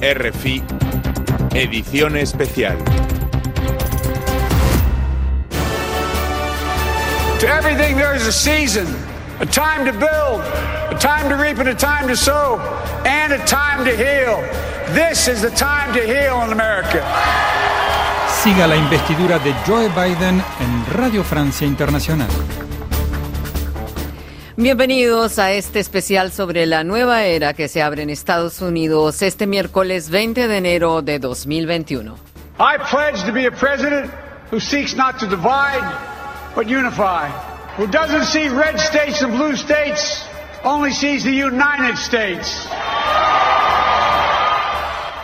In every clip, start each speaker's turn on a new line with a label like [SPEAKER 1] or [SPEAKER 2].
[SPEAKER 1] RFI, edición especial.
[SPEAKER 2] To everything there is a season, a time to build, a time to reap and a time to sow, and a time to heal. This is the time to heal in America.
[SPEAKER 3] Siga la investidura de Joe Biden en Radio Francia Internacional.
[SPEAKER 4] Bienvenidos a este especial sobre la nueva era que se abre en Estados Unidos este miércoles 20 de enero de 2021.
[SPEAKER 2] I pledge to be a president who seeks not to divide, but unify, who doesn't see red states and blue states, only sees the United States.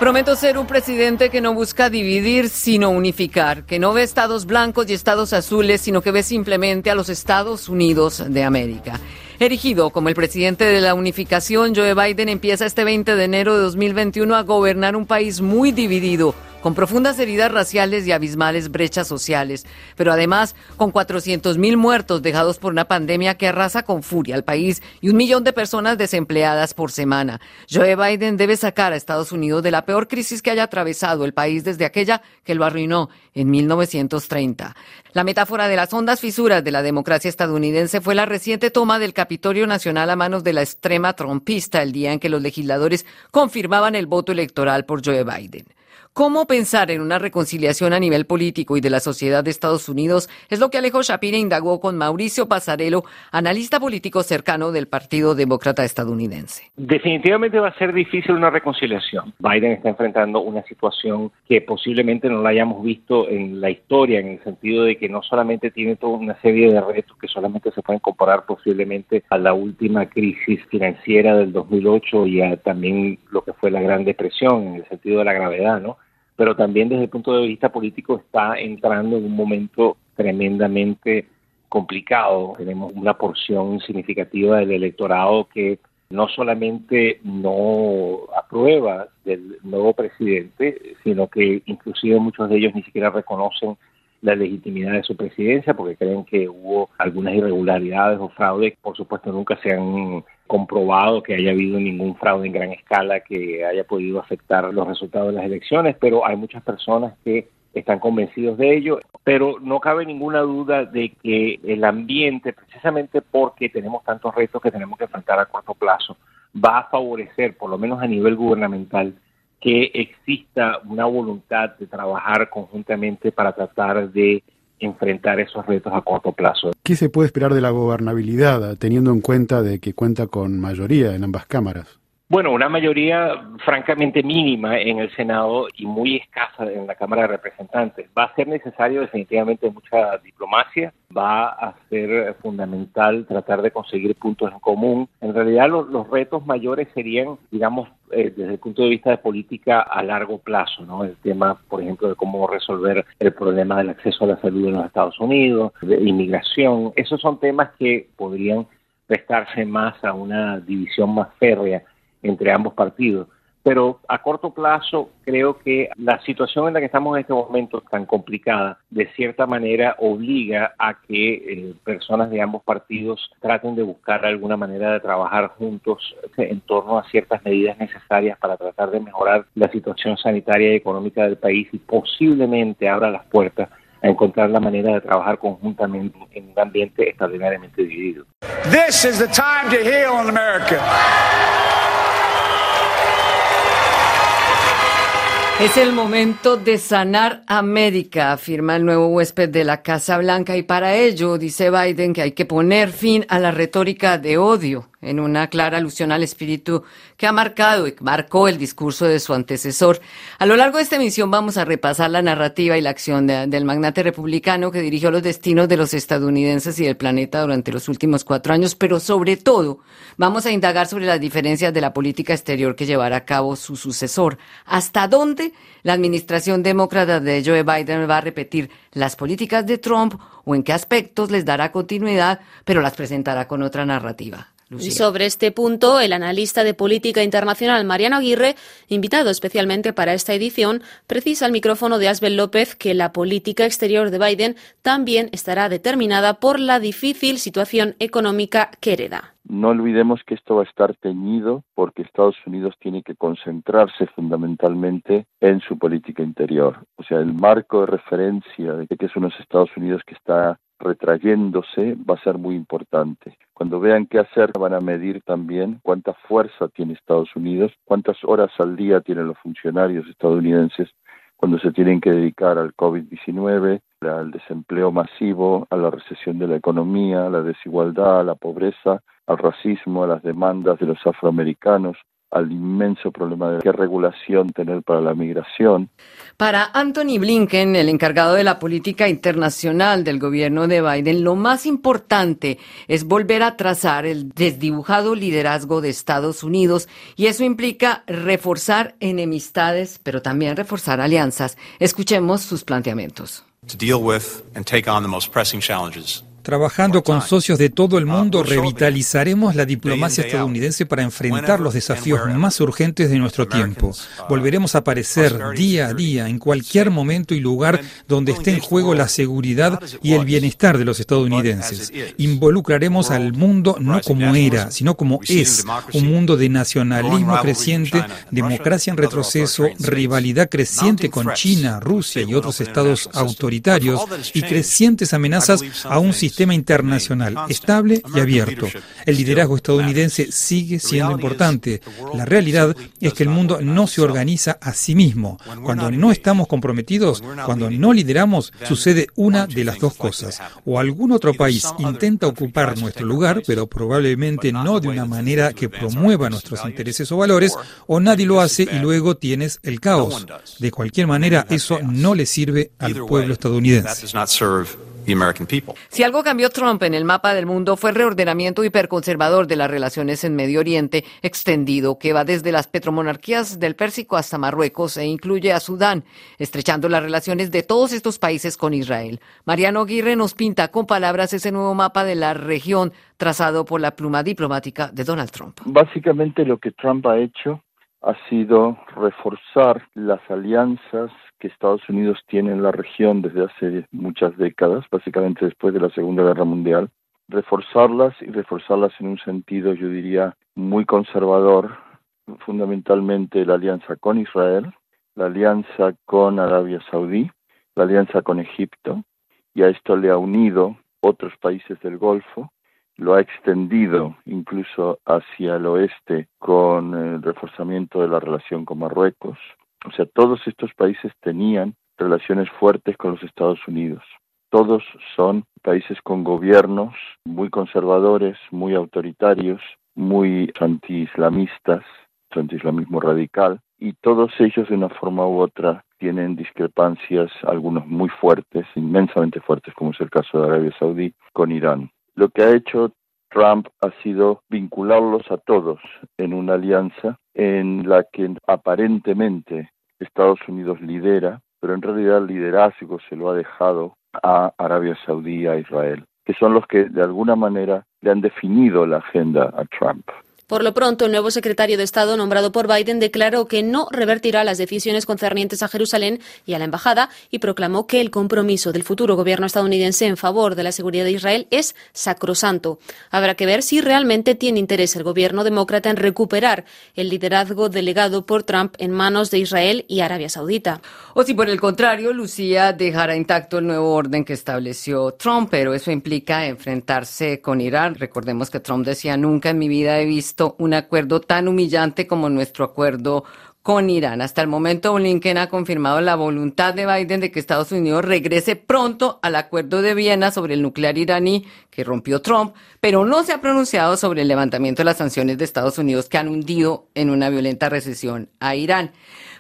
[SPEAKER 4] Prometo ser un presidente que no busca dividir, sino unificar, que no ve estados blancos y estados azules, sino que ve simplemente a los Estados Unidos de América. Erigido como el presidente de la unificación, Joe Biden empieza este 20 de enero de 2021 a gobernar un país muy dividido con profundas heridas raciales y abismales brechas sociales, pero además con 400 mil muertos dejados por una pandemia que arrasa con furia al país y un millón de personas desempleadas por semana. Joe Biden debe sacar a Estados Unidos de la peor crisis que haya atravesado el país desde aquella que lo arruinó en 1930. La metáfora de las hondas fisuras de la democracia estadounidense fue la reciente toma del Capitolio Nacional a manos de la extrema trompista el día en que los legisladores confirmaban el voto electoral por Joe Biden. ¿Cómo pensar en una reconciliación a nivel político y de la sociedad de Estados Unidos? Es lo que Alejo Shapira indagó con Mauricio Pasarelo, analista político cercano del Partido Demócrata estadounidense.
[SPEAKER 5] Definitivamente va a ser difícil una reconciliación. Biden está enfrentando una situación que posiblemente no la hayamos visto en la historia, en el sentido de que no solamente tiene toda una serie de retos que solamente se pueden comparar posiblemente a la última crisis financiera del 2008 y a también lo que fue la Gran Depresión, en el sentido de la gravedad, ¿no? Pero también desde el punto de vista político está entrando en un momento tremendamente complicado. Tenemos una porción significativa del electorado que no solamente no aprueba del nuevo presidente, sino que inclusive muchos de ellos ni siquiera reconocen la legitimidad de su presidencia porque creen que hubo algunas irregularidades o fraudes. Por supuesto, nunca se han comprobado que haya habido ningún fraude en gran escala que haya podido afectar los resultados de las elecciones, pero hay muchas personas que están convencidos de ello, pero no cabe ninguna duda de que el ambiente, precisamente porque tenemos tantos retos que tenemos que enfrentar a corto plazo, va a favorecer, por lo menos a nivel gubernamental, que exista una voluntad de trabajar conjuntamente para tratar de enfrentar esos retos a corto plazo.
[SPEAKER 6] ¿Qué se puede esperar de la gobernabilidad, teniendo en cuenta de que cuenta con mayoría en ambas cámaras?
[SPEAKER 5] Bueno, una mayoría francamente mínima en el Senado y muy escasa en la Cámara de Representantes. Va a ser necesario definitivamente mucha diplomacia, va a ser fundamental tratar de conseguir puntos en común. En realidad los, retos mayores serían, digamos, eh, desde el punto de vista de política a largo plazo, ¿no? El tema, por ejemplo, de cómo resolver el problema del acceso a la salud en los Estados Unidos, de inmigración. Esos son temas que podrían prestarse más a una división más férrea entre ambos partidos. Pero a corto plazo creo que la situación en la que estamos en este momento tan complicada, de cierta manera obliga a que eh, personas de ambos partidos traten de buscar alguna manera de trabajar juntos en torno a ciertas medidas necesarias para tratar de mejorar la situación sanitaria y económica del país y posiblemente abra las puertas a encontrar la manera de trabajar conjuntamente en un ambiente extraordinariamente dividido.
[SPEAKER 2] This is the time to heal America.
[SPEAKER 4] Es el momento de sanar América, afirma el nuevo huésped de la Casa Blanca, y para ello dice Biden que hay que poner fin a la retórica de odio en una clara alusión al espíritu que ha marcado y marcó el discurso de su antecesor. A lo largo de esta emisión vamos a repasar la narrativa y la acción del magnate republicano que dirigió los destinos de los estadounidenses y del planeta durante los últimos cuatro años, pero sobre todo vamos a indagar sobre las diferencias de la política exterior que llevará a cabo su sucesor. ¿Hasta dónde la administración demócrata de Joe Biden va a repetir las políticas de Trump o en qué aspectos les dará continuidad, pero las presentará con otra narrativa?
[SPEAKER 7] Y sobre este punto, el analista de política internacional Mariano Aguirre, invitado especialmente para esta edición, precisa al micrófono de Asbel López que la política exterior de Biden también estará determinada por la difícil situación económica que hereda.
[SPEAKER 8] No olvidemos que esto va a estar teñido porque Estados Unidos tiene que concentrarse fundamentalmente en su política interior. O sea, el marco de referencia de que es unos Estados Unidos que está retrayéndose va a ser muy importante. Cuando vean qué hacer, van a medir también cuánta fuerza tiene Estados Unidos, cuántas horas al día tienen los funcionarios estadounidenses cuando se tienen que dedicar al COVID-19, al desempleo masivo, a la recesión de la economía, a la desigualdad, a la pobreza, al racismo, a las demandas de los afroamericanos, al inmenso problema de qué regulación tener para la migración.
[SPEAKER 4] Para Anthony Blinken, el encargado de la política internacional del gobierno de Biden, lo más importante es volver a trazar el desdibujado liderazgo de Estados Unidos y eso implica reforzar enemistades, pero también reforzar alianzas. Escuchemos sus planteamientos.
[SPEAKER 3] Trabajando con socios de todo el mundo, revitalizaremos la diplomacia estadounidense para enfrentar los desafíos más urgentes de nuestro tiempo. Volveremos a aparecer día a día en cualquier momento y lugar donde esté en juego la seguridad y el bienestar de los estadounidenses. Involucraremos al mundo no como era, sino como es, un mundo de nacionalismo creciente, democracia en retroceso, rivalidad creciente con China, Rusia y otros estados autoritarios y crecientes amenazas a un sistema sistema internacional estable y abierto. El liderazgo estadounidense sigue siendo importante. La realidad es que el mundo no se organiza a sí mismo. Cuando no estamos comprometidos, cuando no lideramos, sucede una de las dos cosas. O algún otro país intenta ocupar nuestro lugar, pero probablemente no de una manera que promueva nuestros intereses o valores, o nadie lo hace y luego tienes el caos. De cualquier manera, eso no le sirve al pueblo estadounidense.
[SPEAKER 4] Si algo cambió Trump en el mapa del mundo fue el reordenamiento hiperconservador de las relaciones en Medio Oriente extendido, que va desde las petromonarquías del Pérsico hasta Marruecos e incluye a Sudán, estrechando las relaciones de todos estos países con Israel. Mariano Aguirre nos pinta con palabras ese nuevo mapa de la región trazado por la pluma diplomática de Donald Trump.
[SPEAKER 8] Básicamente lo que Trump ha hecho ha sido reforzar las alianzas que Estados Unidos tiene en la región desde hace muchas décadas, básicamente después de la Segunda Guerra Mundial, reforzarlas y reforzarlas en un sentido, yo diría, muy conservador, fundamentalmente la alianza con Israel, la alianza con Arabia Saudí, la alianza con Egipto, y a esto le ha unido otros países del Golfo, lo ha extendido incluso hacia el oeste con el reforzamiento de la relación con Marruecos, o sea, todos estos países tenían relaciones fuertes con los Estados Unidos. Todos son países con gobiernos muy conservadores, muy autoritarios, muy anti-islamistas, anti-islamismo radical, y todos ellos de una forma u otra tienen discrepancias, algunos muy fuertes, inmensamente fuertes, como es el caso de Arabia Saudí, con Irán. Lo que ha hecho Trump ha sido vincularlos a todos en una alianza en la que aparentemente Estados Unidos lidera, pero en realidad el liderazgo se lo ha dejado a Arabia Saudí, a Israel, que son los que de alguna manera le han definido la agenda a Trump.
[SPEAKER 7] Por lo pronto, el nuevo secretario de Estado nombrado por Biden declaró que no revertirá las decisiones concernientes a Jerusalén y a la embajada y proclamó que el compromiso del futuro gobierno estadounidense en favor de la seguridad de Israel es sacrosanto. Habrá que ver si realmente tiene interés el gobierno demócrata en recuperar el liderazgo delegado por Trump en manos de Israel y Arabia Saudita.
[SPEAKER 4] O si por el contrario, Lucía dejará intacto el nuevo orden que estableció Trump, pero eso implica enfrentarse con Irán. Recordemos que Trump decía nunca en mi vida he visto un acuerdo tan humillante como nuestro acuerdo con Irán. Hasta el momento, Blinken ha confirmado la voluntad de Biden de que Estados Unidos regrese pronto al acuerdo de Viena sobre el nuclear iraní que rompió Trump, pero no se ha pronunciado sobre el levantamiento de las sanciones de Estados Unidos que han hundido en una violenta recesión a Irán.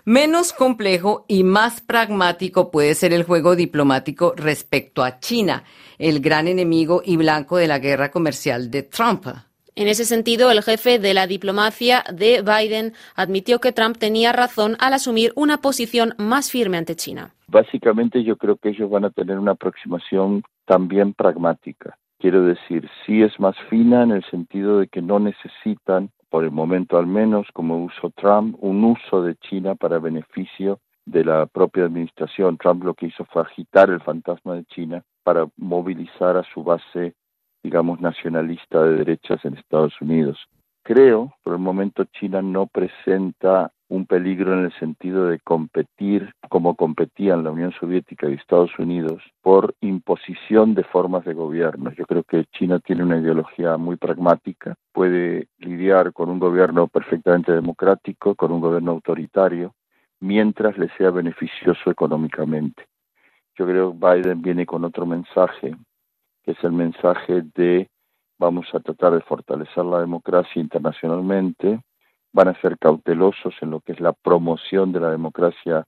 [SPEAKER 4] Menos complejo y más pragmático puede ser el juego diplomático respecto a China, el gran enemigo y blanco de la guerra comercial de Trump.
[SPEAKER 7] En ese sentido, el jefe de la diplomacia de Biden admitió que Trump tenía razón al asumir una posición más firme ante China.
[SPEAKER 8] Básicamente yo creo que ellos van a tener una aproximación también pragmática. Quiero decir, sí es más fina en el sentido de que no necesitan, por el momento al menos, como usó Trump, un uso de China para beneficio de la propia administración. Trump lo que hizo fue agitar el fantasma de China para movilizar a su base, digamos, nacionalista de derechas en Estados Unidos. Creo, por el momento, China no presenta un peligro en el sentido de competir como competían la Unión Soviética y Estados Unidos por imposición de formas de gobierno. Yo creo que China tiene una ideología muy pragmática, puede lidiar con un gobierno perfectamente democrático, con un gobierno autoritario, mientras le sea beneficioso económicamente. Yo creo que Biden viene con otro mensaje, que es el mensaje de vamos a tratar de fortalecer la democracia internacionalmente, van a ser cautelosos en lo que es la promoción de la democracia,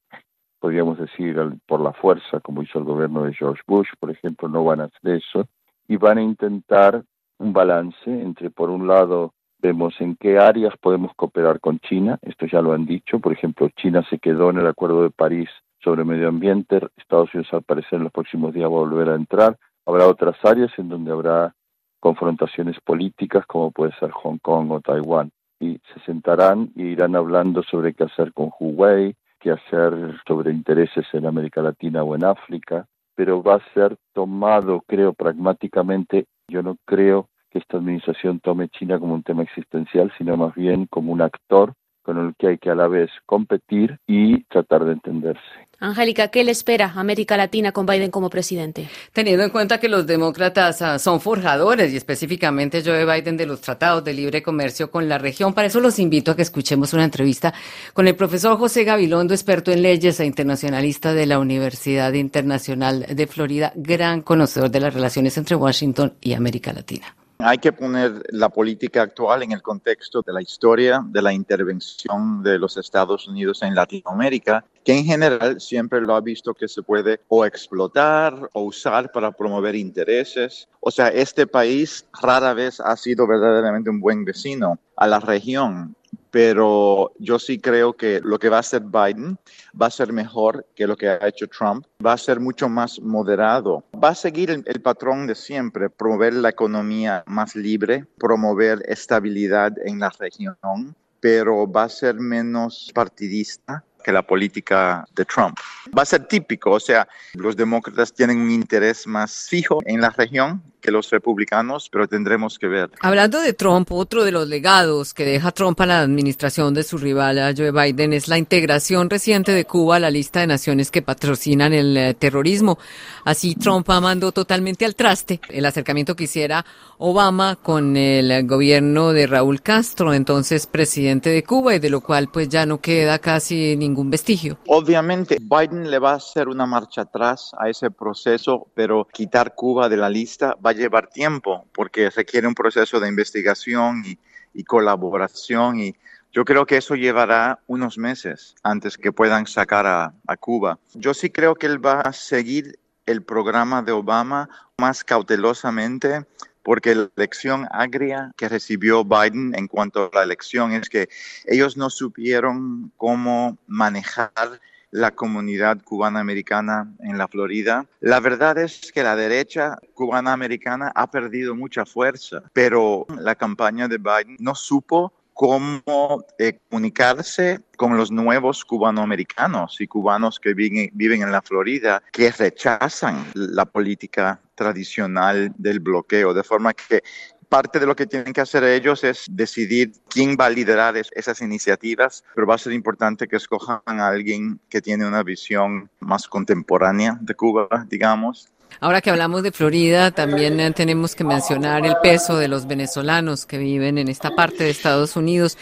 [SPEAKER 8] podríamos decir, por la fuerza, como hizo el gobierno de George Bush, por ejemplo, no van a hacer eso, y van a intentar un balance entre, por un lado, vemos en qué áreas podemos cooperar con China, esto ya lo han dicho, por ejemplo, China se quedó en el Acuerdo de París sobre medio ambiente, Estados Unidos al parecer en los próximos días va a volver a entrar, habrá otras áreas en donde habrá confrontaciones políticas como puede ser Hong Kong o Taiwán. Y se sentarán y irán hablando sobre qué hacer con Huawei, qué hacer sobre intereses en América Latina o en África, pero va a ser tomado, creo, pragmáticamente. Yo no creo que esta administración tome China como un tema existencial, sino más bien como un actor con el que hay que a la vez competir y tratar de entenderse.
[SPEAKER 7] Angélica, ¿qué le espera América Latina con Biden como presidente?
[SPEAKER 4] Teniendo en cuenta que los demócratas ah, son forjadores y específicamente Joe Biden de los tratados de libre comercio con la región, para eso los invito a que escuchemos una entrevista con el profesor José Gabilondo, experto en leyes e internacionalista de la Universidad Internacional de Florida, gran conocedor de las relaciones entre Washington y América Latina.
[SPEAKER 9] Hay que poner la política actual en el contexto de la historia de la intervención de los Estados Unidos en Latinoamérica, que en general siempre lo ha visto que se puede o explotar o usar para promover intereses. O sea, este país rara vez ha sido verdaderamente un buen vecino a la región pero yo sí creo que lo que va a hacer Biden va a ser mejor que lo que ha hecho Trump, va a ser mucho más moderado, va a seguir el, el, patrón de siempre, promover la economía más libre, promover estabilidad en la región, pero va a ser menos partidista que la política de Trump. Va a ser típico, o sea, los demócratas tienen un interés más fijo en la región que los republicanos, pero tendremos que ver.
[SPEAKER 4] Hablando de Trump, otro de los legados que deja Trump a la administración de su rival Joe Biden es la integración reciente de Cuba a la lista de naciones que patrocinan el eh, terrorismo. Así Trump mandó totalmente al traste el acercamiento que hiciera Obama con el gobierno de Raúl Castro, entonces presidente de Cuba, y de lo cual pues ya no queda casi ningún vestigio.
[SPEAKER 9] Obviamente Biden le va a hacer una marcha atrás a ese proceso, pero quitar Cuba de la lista va llevar tiempo porque requiere un proceso de investigación y, colaboración y yo creo que eso llevará unos meses antes que puedan sacar a, a Cuba. Yo sí creo que él va a seguir el programa de Obama más cautelosamente porque la lección agria que recibió Biden en cuanto a la elección es que ellos no supieron cómo manejar la comunidad cubana-americana en la Florida. La verdad es que la derecha cubana-americana ha perdido mucha fuerza, pero la campaña de Biden no supo cómo eh, comunicarse con los nuevos cubanoamericanos y cubanos que viven, viven en la Florida, que rechazan la política tradicional del bloqueo, de forma que parte de lo que tienen que hacer ellos es decidir quién va a liderar esas iniciativas, pero va a ser importante que escojan a alguien que tiene una visión más contemporánea de Cuba, digamos.
[SPEAKER 4] Ahora que hablamos de Florida, también eh, tenemos que mencionar el peso de los venezolanos que viven en esta parte de Estados Unidos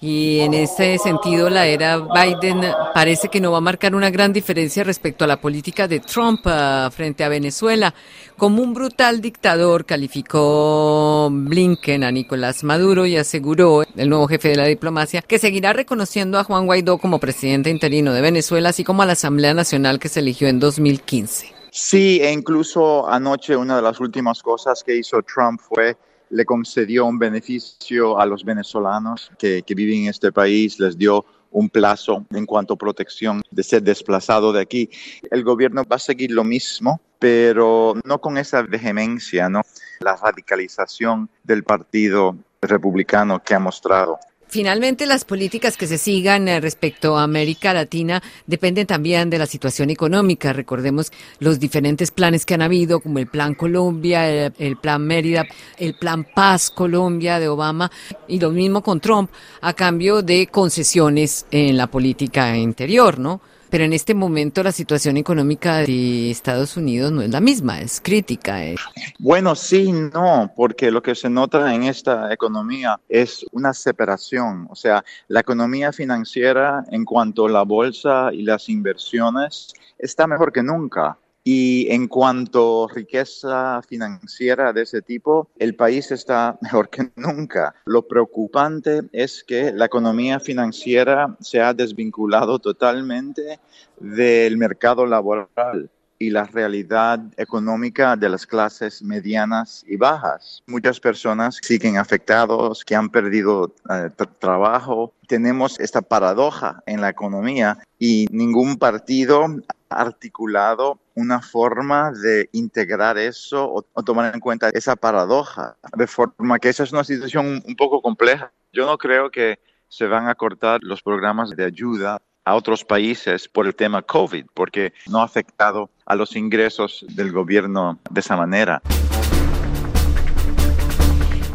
[SPEAKER 4] y en ese sentido, la era Biden parece que no va a marcar una gran diferencia respecto a la política de Trump uh, frente a Venezuela. Como un brutal dictador, calificó Blinken a Nicolás Maduro y aseguró, el nuevo jefe de la diplomacia, que seguirá reconociendo a Juan Guaidó como presidente interino de Venezuela, así como a la Asamblea Nacional que se eligió en 2015.
[SPEAKER 9] Sí, e incluso anoche una de las últimas cosas que hizo Trump fue le concedió un beneficio a los venezolanos que, viven en este país, les dio un plazo en cuanto a protección de ser desplazado de aquí. El gobierno va a seguir lo mismo, pero no con esa vehemencia, ¿no? la radicalización del Partido Republicano que ha mostrado.
[SPEAKER 4] Finalmente, las políticas que se sigan eh, respecto a América Latina dependen también de la situación económica. Recordemos los diferentes planes que han habido, como el Plan Colombia, el, el, Plan Mérida, el Plan Paz Colombia de Obama, y lo mismo con Trump, a cambio de concesiones en la política interior, ¿no? Pero en este momento la situación económica de Estados Unidos no es la misma, es crítica. ¿eh?
[SPEAKER 9] Bueno, sí, no, porque lo que se nota en esta economía es una separación. O sea, la economía financiera en cuanto a la bolsa y las inversiones está mejor que nunca. Y en cuanto a riqueza financiera de ese tipo, el país está mejor que nunca. Lo preocupante es que la economía financiera se ha desvinculado totalmente del mercado laboral y la realidad económica de las clases medianas y bajas. Muchas personas siguen afectados, que han perdido eh, trabajo. Tenemos esta paradoja en la economía y ningún partido articulado una forma de integrar eso o, tomar en cuenta esa paradoja, de forma que esa es una situación un poco compleja. Yo no creo que se van a cortar los programas de ayuda a otros países por el tema COVID, porque no ha afectado a los ingresos del gobierno de esa manera.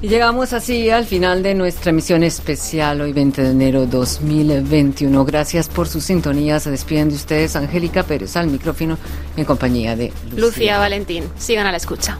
[SPEAKER 4] Y llegamos así al final de nuestra emisión especial hoy 20 de enero 2021. Gracias por su sintonía. Se despiden de ustedes Angélica Pérez al micrófono en compañía de
[SPEAKER 7] Lucía, Lucía Valentín. Sigan a la escucha.